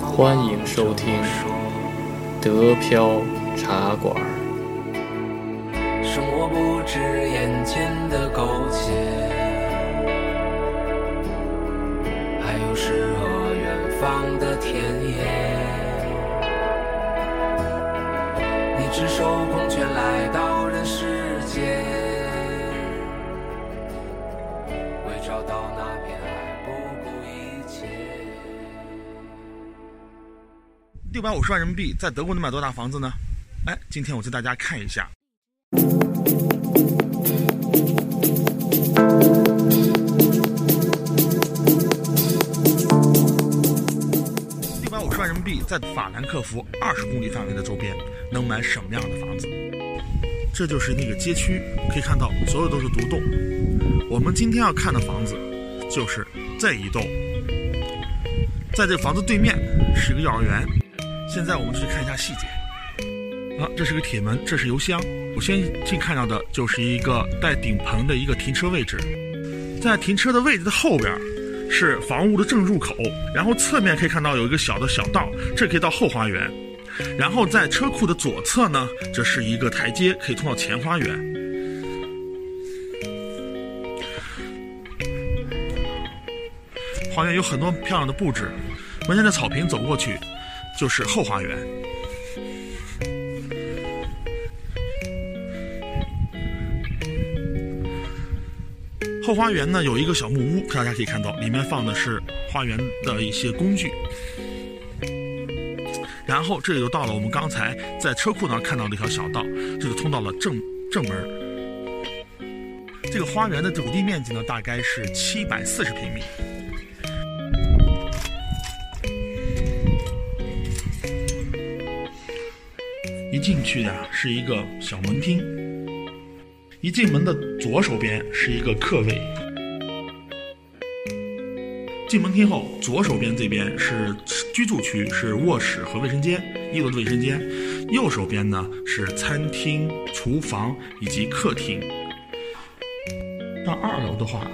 欢迎收听德飘茶馆。生活不止眼前的苟且，还有诗和远方的田野。你赤手空拳来到人世间，为找到那片爱不顾一切。六百五十万人民币在德国能买多大房子呢？哎，今天我带大家看一下。六百五十万人民币在法兰克福二十公里范围的周边能买什么样的房子？这就是那个街区，可以看到所有都是独栋。我们今天要看的房子就是这一栋，在这房子对面是一个幼儿园。现在我们去看一下细节。啊，这是个铁门，这是油箱。我先进看到的就是一个带顶棚的一个停车位置，在停车的位置的后边是房屋的正入口，然后侧面可以看到有一个小的小道，这可以到后花园。然后在车库的左侧呢，这是一个台阶，可以通到前花园。花园有很多漂亮的布置，门前的草坪走过去就是后花园。后花园呢有一个小木屋，大家可以看到，里面放的是花园的一些工具。然后这里就到了我们刚才在车库那看到的一条小道，这就通到了正正门。这个花园的土地面积呢大概是七百四十平米。进去呀是一个小门厅。一进门的左手边是一个客位，进门厅后，左手边这边是居住区，是卧室和卫生间，一楼的卫生间；右手边呢是餐厅、厨房以及客厅。到二楼的话，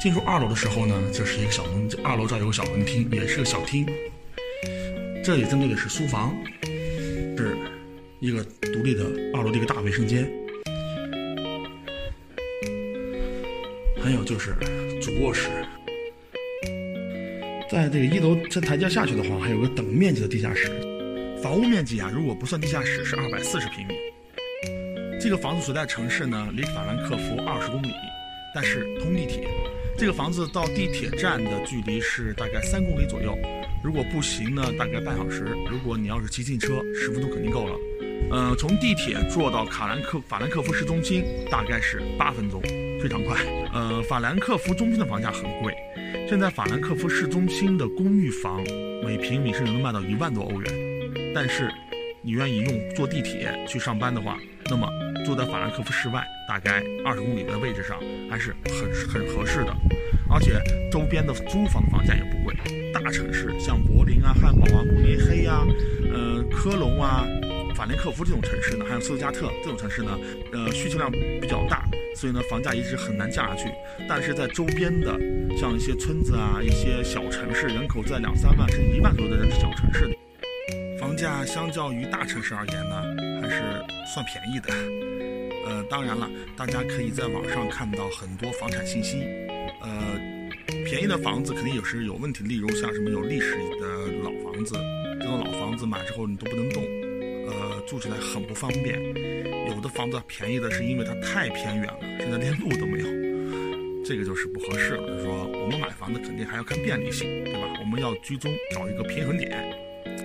进入二楼的时候呢，这是一个小门，二楼这儿有个小门厅，也是个小厅。这里针对的是书房，是。一个独立的二楼的一个大卫生间，还有就是主卧室。在这个一楼这台阶下去的话，还有个等面积的地下室。房屋面积啊，如果不算地下室，是二百四十平米。这个房子所在城市呢，离法兰克福二十公里，但是通地铁。这个房子到地铁站的距离是大概三公里左右。如果步行呢，大概半小时；如果你要是骑自行车，十分钟肯定够了。呃，从地铁坐到卡兰克法兰克福市中心大概是八分钟，非常快。呃，法兰克福中心的房价很贵，现在法兰克福市中心的公寓房每平米甚至能卖到一万多欧元。但是，你愿意用坐地铁去上班的话，那么坐在法兰克福市外大概二十公里的位置上还是很很合适的，而且周边的租房房价也不贵。城市像柏林啊、汉堡啊、慕尼黑呀、呃、科隆啊。法兰克福这种城市呢，还有斯图加特这种城市呢，呃，需求量比较大，所以呢，房价一直很难降下去。但是在周边的像一些村子啊，一些小城市，人口在两三万甚至一万左右的人的小城市，房价相较于大城市而言呢，还是算便宜的。呃，当然了，大家可以在网上看到很多房产信息，呃，便宜的房子肯定有时有问题，例如像什么有历史的老房子，这种老房子买之后你都不能动。呃，住起来很不方便。有的房子便宜的是因为它太偏远了，现在连路都没有，这个就是不合适了。就是说，我们买房子肯定还要看便利性，对吧？我们要居中找一个平衡点，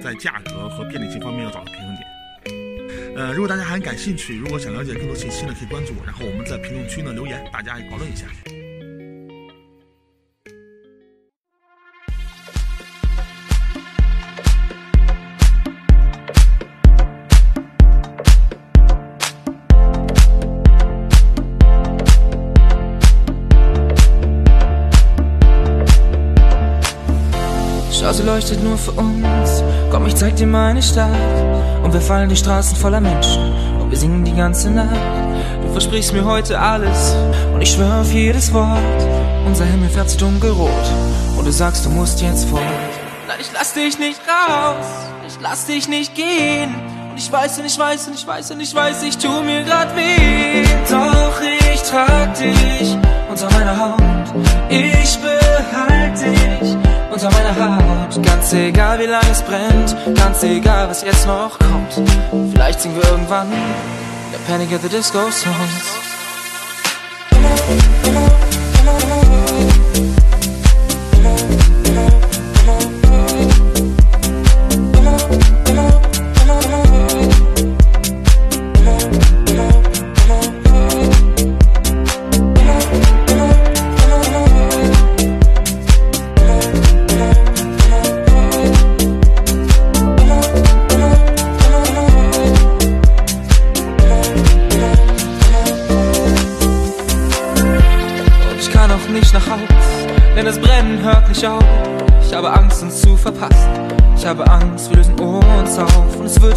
在价格和便利性方面要找个平衡点。呃，如果大家还感兴趣，如果想了解更多信息呢，可以关注我，然后我们在评论区呢留言，大家讨论一下。Sie leuchtet nur für uns. Komm, ich zeig dir meine Stadt. Und wir fallen die Straßen voller Menschen. Und wir singen die ganze Nacht. Du versprichst mir heute alles. Und ich schwöre auf jedes Wort. Unser Himmel fährt zu dunkelrot. Und du sagst, du musst jetzt fort. Nein, ich lass dich nicht raus, ich lass dich nicht gehen. Und ich weiß und ich weiß und ich weiß und ich weiß, ich tu mir grad weh. Doch ich trag dich unter meiner Haut. Ich dich unter meiner Haut. Ganz egal wie lange es brennt, ganz egal was jetzt noch kommt. Vielleicht singen wir irgendwann der Panic at the Disco Songs.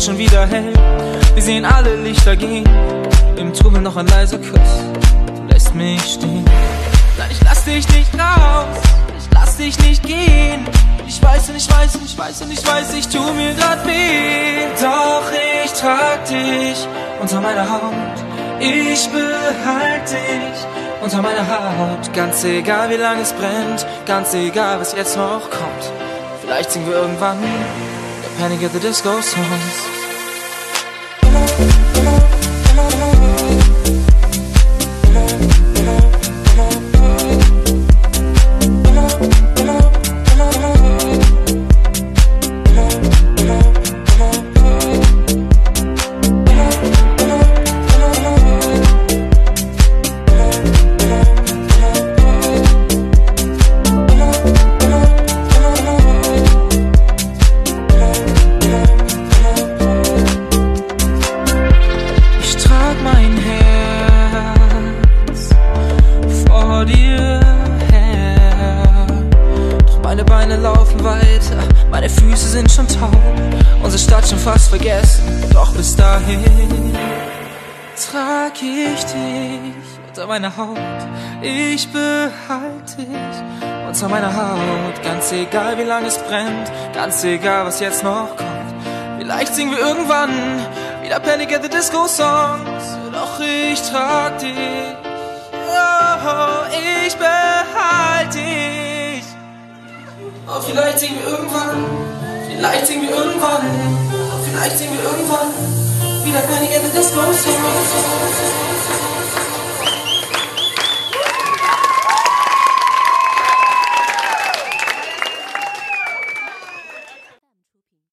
Schon wieder hell. Wir sehen alle Lichter gehen. Im Trubel noch ein leiser Kuss. Du lässt mich stehen. Nein, ich lass dich nicht raus. Ich lass dich nicht gehen. Ich weiß und ich weiß und ich weiß und ich weiß, ich tu mir grad weh. Doch ich trag dich unter meiner Haut. Ich behalte dich unter meiner Haut. Ganz egal wie lange es brennt, ganz egal was jetzt noch kommt. Vielleicht singen wir irgendwann der Panic at the Disco Songs. Meiner Haut. Ich behalte dich unter meiner Haut. Ganz egal, wie lange es brennt. Ganz egal, was jetzt noch kommt. Vielleicht singen wir irgendwann wieder Panic at the Disco Songs. Doch ich trag dich. Oh, ich behalte dich. Oh, vielleicht singen wir irgendwann. Vielleicht sehen wir irgendwann, vielleicht sehen wir irgendwann wieder Könige des Großes.